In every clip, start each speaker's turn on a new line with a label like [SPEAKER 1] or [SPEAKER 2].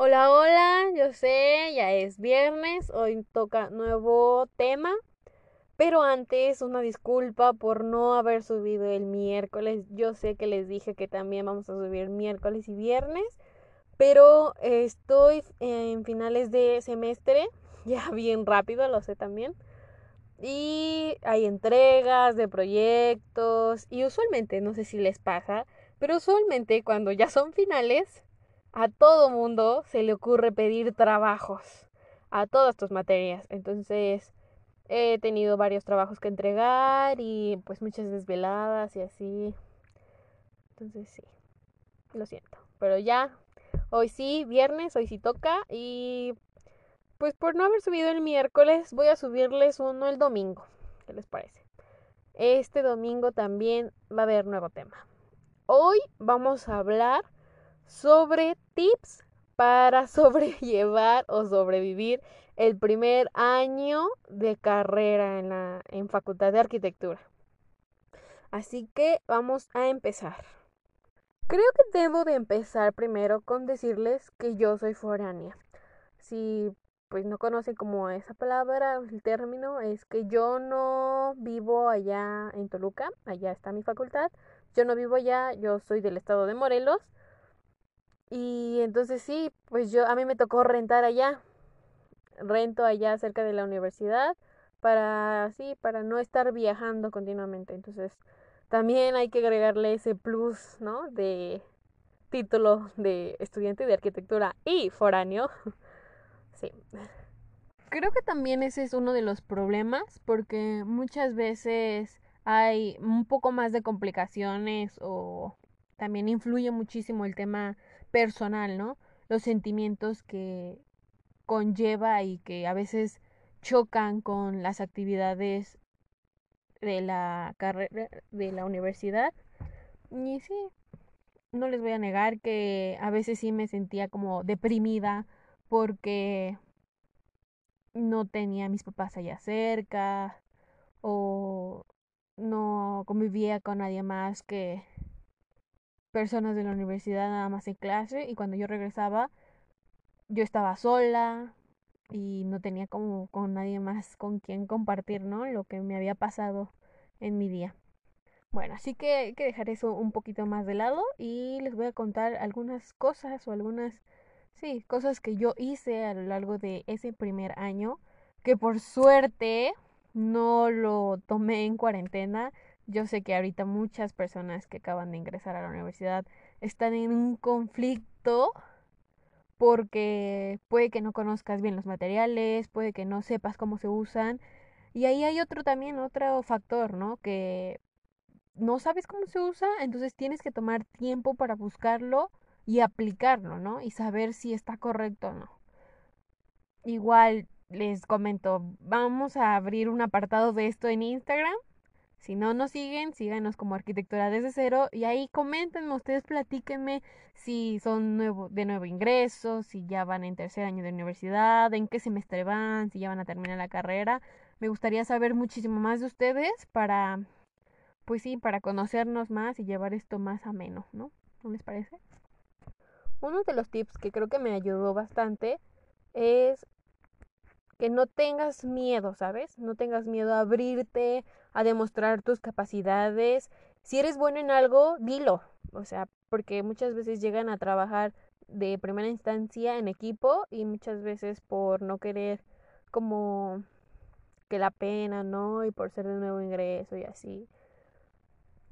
[SPEAKER 1] Hola, hola, yo sé, ya es viernes, hoy toca nuevo tema, pero antes una disculpa por no haber subido el miércoles. Yo sé que les dije que también vamos a subir miércoles y viernes, pero estoy en finales de semestre, ya bien rápido, lo sé también. Y hay entregas de proyectos y usualmente, no sé si les pasa, pero usualmente cuando ya son finales, a todo mundo se le ocurre pedir trabajos a todas tus materias. Entonces, he tenido varios trabajos que entregar y pues muchas desveladas y así. Entonces, sí, lo siento. Pero ya, hoy sí, viernes, hoy sí toca y pues por no haber subido el miércoles, voy a subirles uno el domingo. ¿Qué les parece? Este domingo también va a haber nuevo tema. Hoy vamos a hablar sobre tips para sobrellevar o sobrevivir el primer año de carrera en la en Facultad de Arquitectura. Así que vamos a empezar. Creo que debo de empezar primero con decirles que yo soy foránea. Si pues no conocen como esa palabra, el término, es que yo no vivo allá en Toluca, allá está mi facultad, yo no vivo allá, yo soy del estado de Morelos y entonces sí, pues yo a mí me tocó rentar allá. Rento allá cerca de la universidad para sí, para no estar viajando continuamente. Entonces, también hay que agregarle ese plus, ¿no? de título de estudiante de arquitectura y foráneo. sí. Creo que también ese es uno de los problemas porque muchas veces hay un poco más de complicaciones o también influye muchísimo el tema personal, ¿no? Los sentimientos que conlleva y que a veces chocan con las actividades de la carrera de la universidad. Y sí, no les voy a negar que a veces sí me sentía como deprimida porque no tenía a mis papás allá cerca o no convivía con nadie más que personas de la universidad nada más en clase y cuando yo regresaba yo estaba sola y no tenía como con nadie más con quien compartir, ¿no? Lo que me había pasado en mi día. Bueno, así que hay que dejar eso un poquito más de lado y les voy a contar algunas cosas o algunas, sí, cosas que yo hice a lo largo de ese primer año, que por suerte no lo tomé en cuarentena, yo sé que ahorita muchas personas que acaban de ingresar a la universidad están en un conflicto porque puede que no conozcas bien los materiales, puede que no sepas cómo se usan. Y ahí hay otro también, otro factor, ¿no? Que no sabes cómo se usa, entonces tienes que tomar tiempo para buscarlo y aplicarlo, ¿no? Y saber si está correcto o no. Igual les comento, vamos a abrir un apartado de esto en Instagram si no nos siguen, síganos como Arquitectura desde cero y ahí coméntenme, ustedes platíquenme si son de nuevo ingreso, si ya van en tercer año de universidad, en qué semestre van, si ya van a terminar la carrera. Me gustaría saber muchísimo más de ustedes para, pues sí, para conocernos más y llevar esto más ameno, ¿no? ¿No les parece? Uno de los tips que creo que me ayudó bastante es que no tengas miedo, ¿sabes? No tengas miedo a abrirte, a demostrar tus capacidades. Si eres bueno en algo, dilo. O sea, porque muchas veces llegan a trabajar de primera instancia en equipo y muchas veces por no querer como que la pena, ¿no? Y por ser de nuevo ingreso y así.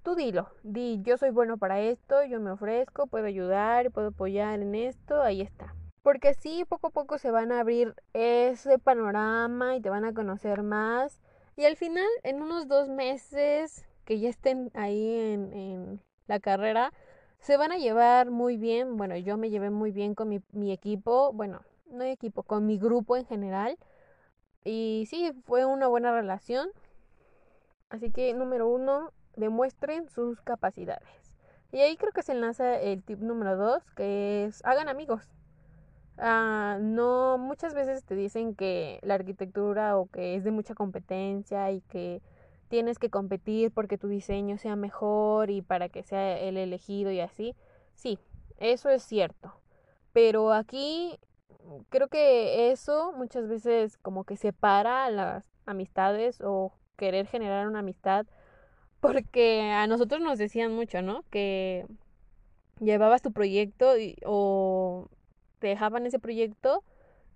[SPEAKER 1] Tú dilo, di, yo soy bueno para esto, yo me ofrezco, puedo ayudar, puedo apoyar en esto, ahí está porque así poco a poco se van a abrir ese panorama y te van a conocer más. Y al final, en unos dos meses que ya estén ahí en, la carrera, se van a llevar muy bien. Bueno, yo me llevé muy bien con mi, mi equipo, bueno, no equipo, con mi grupo en general. Y sí, fue una buena relación. Así que número uno, demuestren sus capacidades. Y ahí creo que se enlaza el tip número dos, que es hagan amigos. Ah, no, muchas veces te dicen que la arquitectura o que es de mucha competencia y que tienes que competir porque tu diseño sea mejor y para que sea el elegido y así. Sí, eso es cierto. Pero aquí creo que eso muchas veces como que separa las amistades o querer generar una amistad porque a nosotros nos decían mucho, ¿no? Que llevabas tu proyecto y, o te dejaban ese proyecto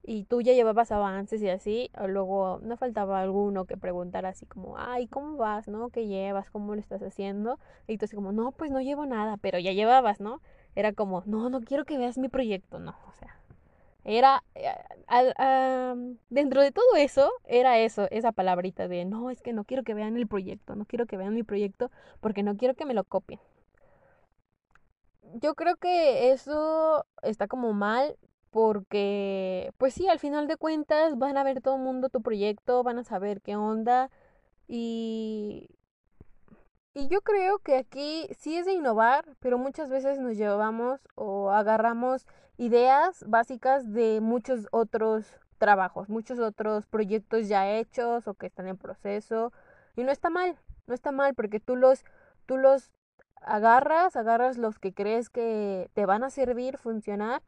[SPEAKER 1] y tú ya llevabas avances y así, luego no faltaba alguno que preguntara así como, ay, ¿cómo vas? ¿No? ¿Qué llevas? ¿Cómo lo estás haciendo? Y tú así como, no, pues no llevo nada, pero ya llevabas, ¿no? Era como, no, no quiero que veas mi proyecto, no, o sea, era, eh, dentro de todo eso, era eso, esa palabrita de, no, es que no quiero que vean el proyecto, no quiero que vean mi proyecto porque no quiero que me lo copien. Yo creo que eso está como mal porque, pues sí, al final de cuentas van a ver todo el mundo tu proyecto, van a saber qué onda y... Y yo creo que aquí sí es de innovar, pero muchas veces nos llevamos o agarramos ideas básicas de muchos otros trabajos, muchos otros proyectos ya hechos o que están en proceso. Y no está mal, no está mal porque tú los, tú los agarras, agarras los que crees que te van a servir, funcionar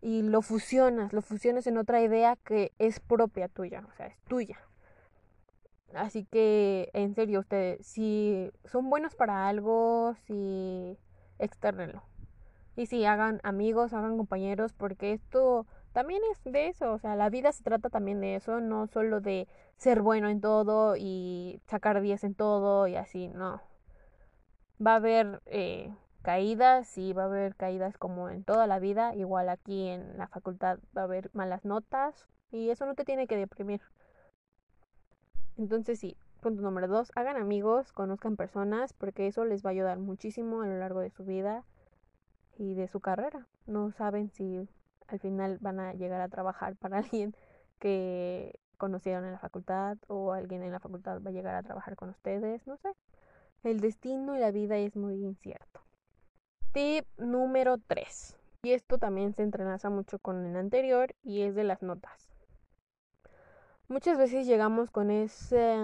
[SPEAKER 1] y lo fusionas, lo fusionas en otra idea que es propia tuya, o sea, es tuya. Así que, en serio, ustedes, si son buenos para algo, si externenlo. Y si hagan amigos, hagan compañeros, porque esto también es de eso, o sea, la vida se trata también de eso, no solo de ser bueno en todo y sacar 10 en todo y así, no. Va a haber eh, caídas y va a haber caídas como en toda la vida, igual aquí en la facultad va a haber malas notas y eso no te tiene que deprimir. Entonces sí, punto número dos, hagan amigos, conozcan personas porque eso les va a ayudar muchísimo a lo largo de su vida y de su carrera. No saben si al final van a llegar a trabajar para alguien que conocieron en la facultad o alguien en la facultad va a llegar a trabajar con ustedes, no sé. El destino y la vida es muy incierto. Tip número 3. Y esto también se entrelaza mucho con el anterior y es de las notas. Muchas veces llegamos con ese,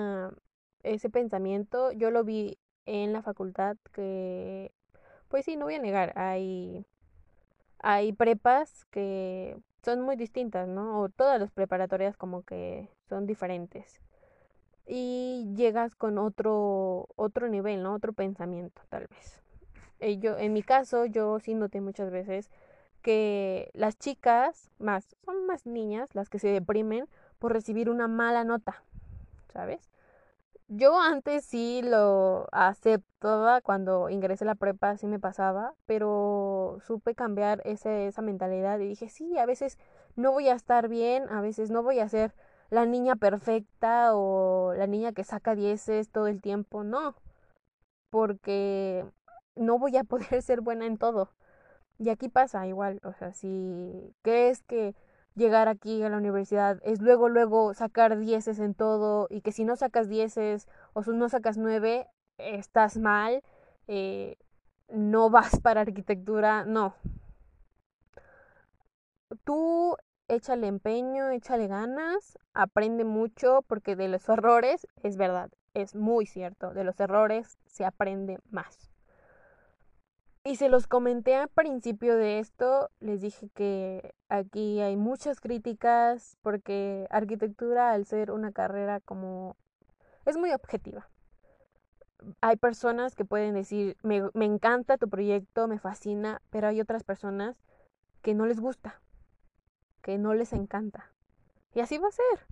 [SPEAKER 1] ese pensamiento. Yo lo vi en la facultad que, pues sí, no voy a negar, hay, hay prepas que son muy distintas, ¿no? O todas las preparatorias como que son diferentes. Y llegas con otro, otro nivel, ¿no? Otro pensamiento, tal vez. Eh, yo, en mi caso, yo sí noté muchas veces que las chicas más, son más niñas las que se deprimen por recibir una mala nota, ¿sabes? Yo antes sí lo aceptaba cuando ingresé a la prepa, sí me pasaba, pero supe cambiar ese, esa mentalidad y dije, sí, a veces no voy a estar bien, a veces no voy a ser la niña perfecta o la niña que saca dieces todo el tiempo, no, porque no voy a poder ser buena en todo. Y aquí pasa igual, o sea, si crees que llegar aquí a la universidad es luego, luego sacar dieces en todo y que si no sacas dieces o si no sacas nueve, estás mal, eh, no vas para arquitectura, no. Tú échale empeño, échale ganas, aprende mucho porque de los errores, es verdad, es muy cierto, de los errores se aprende más. Y se los comenté al principio de esto, les dije que aquí hay muchas críticas porque arquitectura al ser una carrera como es muy objetiva. Hay personas que pueden decir, me, me encanta tu proyecto, me fascina, pero hay otras personas que no les gusta, que no les encanta. Y así va a ser.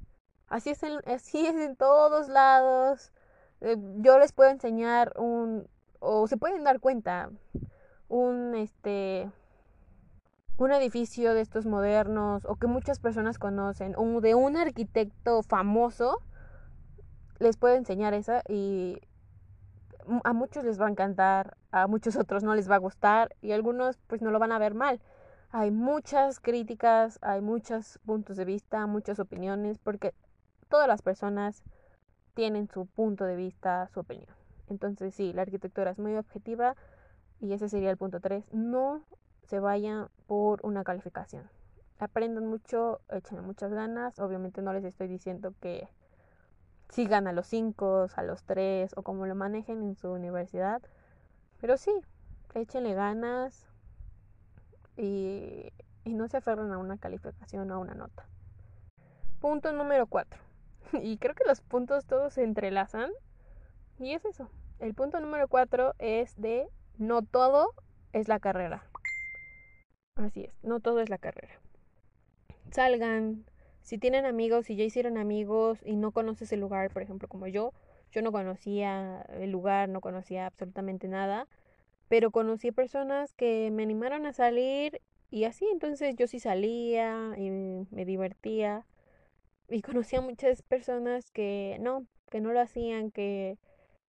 [SPEAKER 1] Así es en, así es en todos lados. Eh, yo les puedo enseñar un, o se pueden dar cuenta, un este un edificio de estos modernos o que muchas personas conocen o de un arquitecto famoso les puedo enseñar esa y a muchos les va a encantar, a muchos otros no les va a gustar y algunos pues no lo van a ver mal. Hay muchas críticas, hay muchos puntos de vista, muchas opiniones, porque todas las personas tienen su punto de vista, su opinión. Entonces sí, la arquitectura es muy objetiva y ese sería el punto 3. No se vayan por una calificación. Aprendan mucho, echen muchas ganas. Obviamente no les estoy diciendo que sigan a los 5, a los 3 o como lo manejen en su universidad. Pero sí, échenle ganas y, no se aferren a una calificación o a una nota. Punto número 4. Y creo que los puntos todos se entrelazan. Y es eso. El punto número 4 es de no todo es la carrera. Así es, no todo es la carrera. Salgan, si tienen amigos, si ya hicieron amigos y no conoces el lugar, por ejemplo, como yo, yo no conocía el lugar, no conocía absolutamente nada, pero conocí personas que me animaron a salir y así, entonces yo sí salía y me divertía y conocí a muchas personas que no, que no lo hacían, que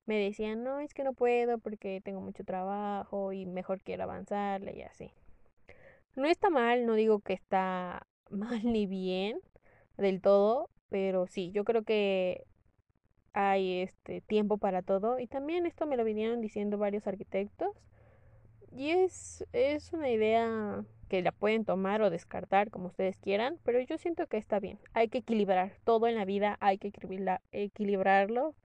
[SPEAKER 1] me decían, no, es que no puedo porque tengo mucho trabajo y mejor quiero avanzarle y así. No está mal, no digo que está mal ni bien del todo, pero sí, yo creo que hay este tiempo para todo y también esto me lo vinieron diciendo varios arquitectos y es, es una idea que la pueden tomar o descartar como ustedes quieran, pero yo siento que está bien. Hay que equilibrar todo en la vida, hay que equilibrarlo.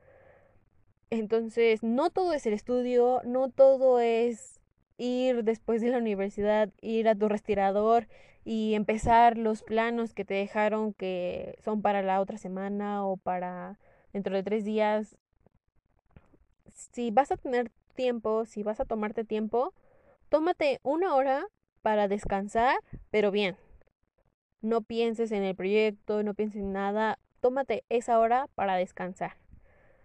[SPEAKER 1] Entonces, no todo es el estudio, no todo es ir después de la universidad, ir a tu respirador y empezar los planos que te dejaron que son para la otra semana o para dentro de tres días. Si vas a tener tiempo, si vas a tomarte tiempo, tómate una hora para descansar, pero bien. No pienses en el proyecto, no pienses en nada, tómate esa hora para descansar.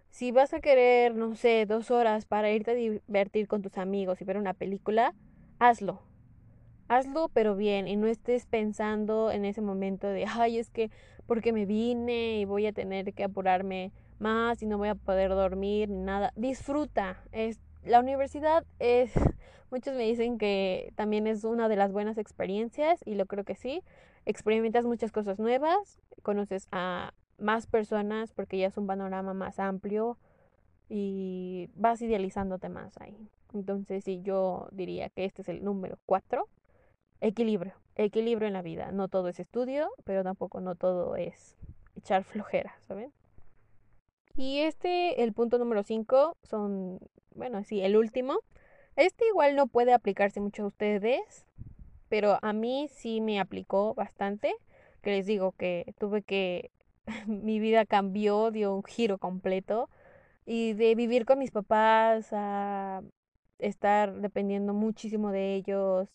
[SPEAKER 1] Si vas a querer, no sé, dos horas para irte a divertir con tus amigos y ver una película, hazlo. Hazlo, pero bien, y no estés pensando en ese momento de, ay, es que porque me vine y voy a tener que apurarme más y no voy a poder dormir ni nada. Disfruta. Es, la universidad es, muchos me dicen que también es una de las buenas experiencias y lo creo que sí. Experimentas muchas cosas nuevas, conoces a más personas porque ya es un panorama más amplio y vas idealizándote más ahí. Entonces, sí, yo diría que este es el número cuatro. Equilibrio. Equilibrio en la vida. No todo es estudio, pero tampoco no todo es echar flojera, ¿saben? Y este, el punto número cinco, son, bueno, sí, el último. Este igual no puede aplicarse mucho a ustedes, pero a mí sí me aplicó bastante. Que les digo que tuve que mi vida cambió, dio un giro completo. Y de vivir con mis papás a estar dependiendo muchísimo de ellos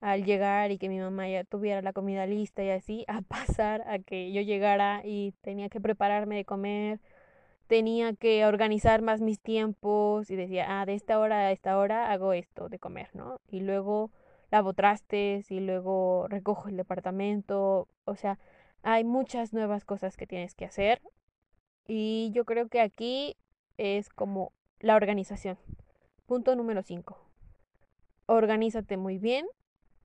[SPEAKER 1] al llegar y que mi mamá ya tuviera la comida lista y así, a pasar a que yo llegara y tenía que prepararme de comer, tenía que organizar más mis tiempos y decía, ah, de esta hora a esta hora hago esto de comer, ¿no? Y luego lavo trastes y luego recojo el departamento, o sea, hay muchas nuevas cosas que tienes que hacer y yo creo que aquí es como la organización. Punto número 5. Organízate muy bien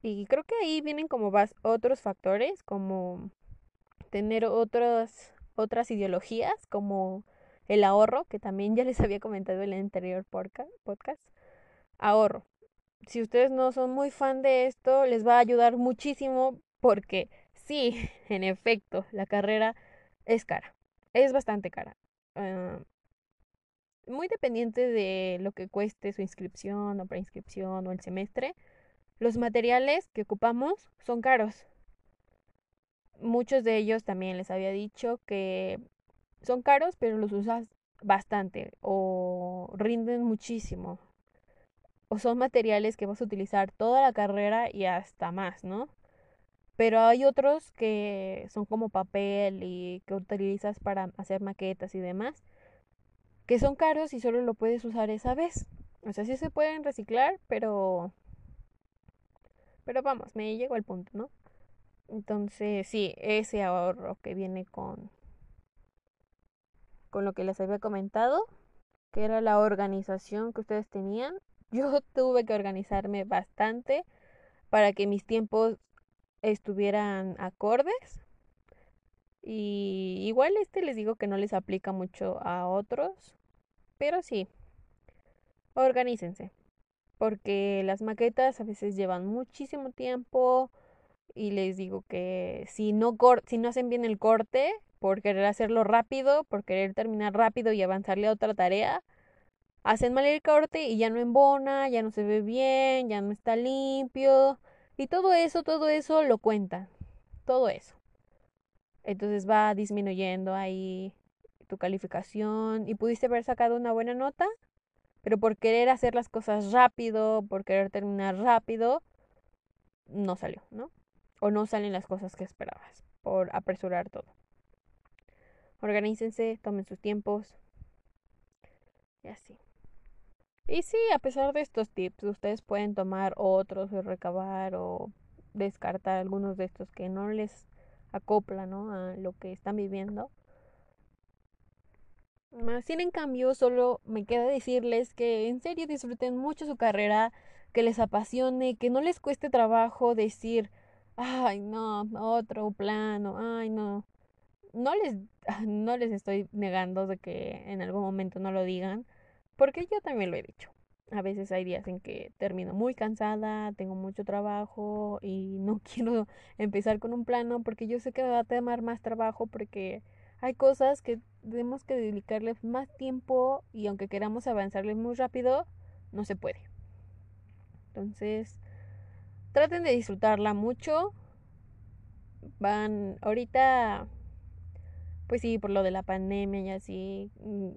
[SPEAKER 1] y creo que ahí vienen como vas otros factores como tener otras otras ideologías como el ahorro, que también ya les había comentado en el anterior podcast. Ahorro. Si ustedes no son muy fan de esto, les va a ayudar muchísimo porque sí, en efecto, la carrera es cara. Es bastante cara. Ah, muy dependiente de lo que cueste su inscripción o preinscripción o el semestre, los materiales que ocupamos son caros. Muchos de ellos también les había dicho que son caros, pero los usas bastante o rinden muchísimo. O son materiales que vas a utilizar toda la carrera y hasta más, ¿no? Pero hay otros que son como papel y que utilizas para hacer maquetas y demás, que son caros y solo lo puedes usar esa vez. O sea, sí se pueden reciclar, pero... Pero vamos, me llego al punto, ¿no? Entonces, sí, ese ahorro que viene con con lo que les había comentado que era la organización que ustedes tenían. Yo tuve que organizarme bastante para que mis tiempos estuvieran acordes. Y igual este les digo que no les aplica mucho a otros, pero sí, organícense, porque las maquetas a veces llevan muchísimo tiempo y les digo que si no, si no hacen bien el corte, por querer hacerlo rápido, por querer terminar rápido y avanzarle a otra tarea, hacen mal el corte y ya no embona, ya no se ve bien, ya no está limpio. Y todo eso, todo eso lo cuentan. Todo eso. Entonces va disminuyendo ahí tu calificación y pudiste haber sacado una buena nota, pero por querer hacer las cosas rápido, por querer terminar rápido, no salió, ¿no? O no salen las cosas que esperabas, por apresurar todo. Organícense, tomen sus tiempos. Y así. Y sí, a pesar de estos tips, ustedes pueden tomar otros y recabar o descartar algunos de estos que no les acoplan ¿no? a lo que están viviendo. Sin en cambio, solo me queda decirles que en serio disfruten mucho su carrera, que les apasione, que no les cueste trabajo decir, ay no, otro plano, ay no. No les, no les estoy negando de que en algún momento no lo digan, porque yo también lo he dicho. A veces hay días en que termino muy cansada, tengo mucho trabajo y no quiero empezar con un plano porque yo sé que me va a tomar más trabajo porque hay cosas que tenemos que dedicarle más tiempo y aunque queramos avanzarles muy rápido, no se puede. Entonces, traten de disfrutarla mucho. Van ahorita, pues sí, por lo de la pandemia y así, mm,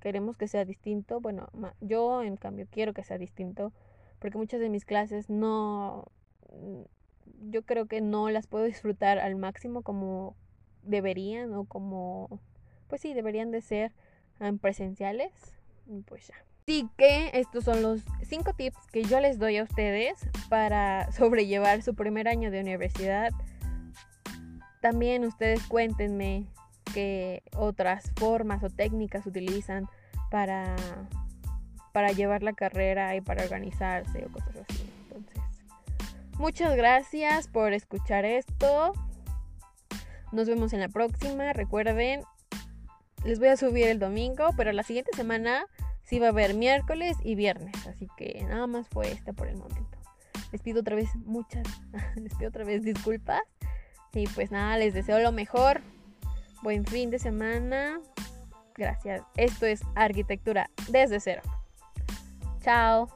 [SPEAKER 1] queremos que sea distinto. Bueno, yo en cambio quiero que sea distinto porque muchas de mis clases no, mm, yo creo que no las puedo disfrutar al máximo como deberían o como, pues sí, deberían de ser presenciales. Pues ya. Así que estos son los cinco tips que yo les doy a ustedes para sobrellevar su primer año de universidad. También ustedes cuéntenme qué otras formas o técnicas utilizan para, para llevar la carrera y para organizarse o cosas así. Entonces, muchas gracias por escuchar esto. Nos vemos en la próxima. Recuerden, les voy a subir el domingo, pero la siguiente semana sí va a haber miércoles y viernes. Así que nada más fue esta por el momento. Les pido otra vez muchas, les pido otra vez disculpas. Y pues nada, les deseo lo mejor. Buen fin de semana. Gracias. Esto es arquitectura desde cero. Chao.